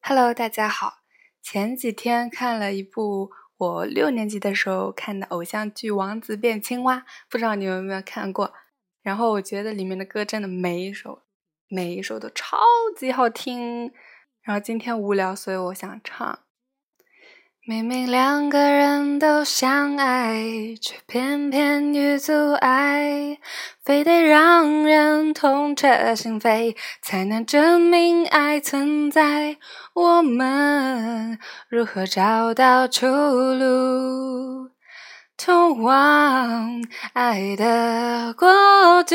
Hello，大家好。前几天看了一部我六年级的时候看的偶像剧《王子变青蛙》，不知道你们有没有看过？然后我觉得里面的歌真的每一首、每一首都超级好听。然后今天无聊，所以我想唱。明明两个人都相爱，却偏偏遇阻碍，非得让人痛彻心扉，才能证明爱存在。我们如何找到出路，通往爱的国度？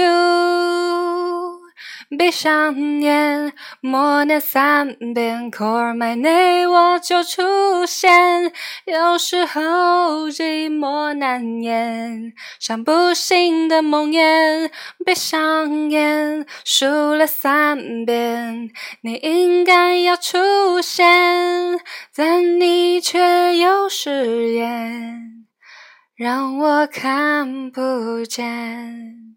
闭上眼，默念三遍，Call my name，我就出现。有时候寂寞难言，像不醒的梦魇。闭上眼，数了三遍，你应该要出现，但你却又誓言，让我看不见。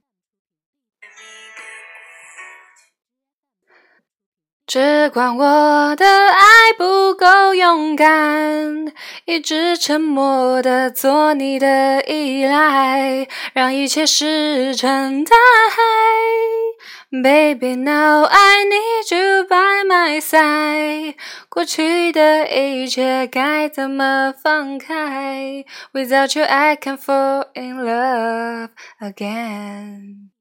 只怪我的爱不够勇敢，一直沉默的做你的依赖，让一切石沉大海。Baby now I need you by my side，过去的一切该怎么放开？Without you I can't fall in love again。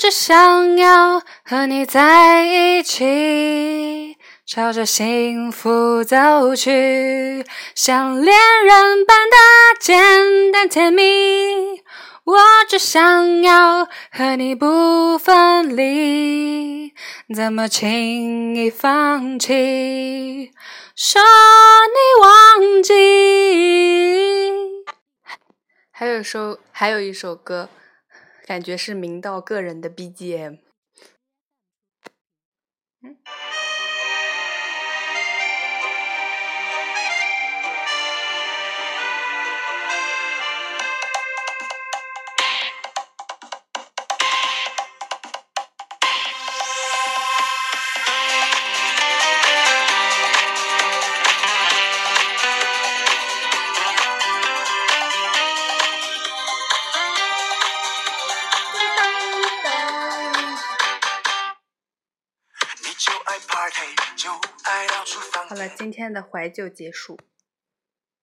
只想要和你在一起，朝着幸福走去，像恋人般的简单甜蜜。我只想要和你不分离，怎么轻易放弃？说你忘记。还有一首，还有一首歌。感觉是明道个人的 BGM。好了，今天的怀旧结束。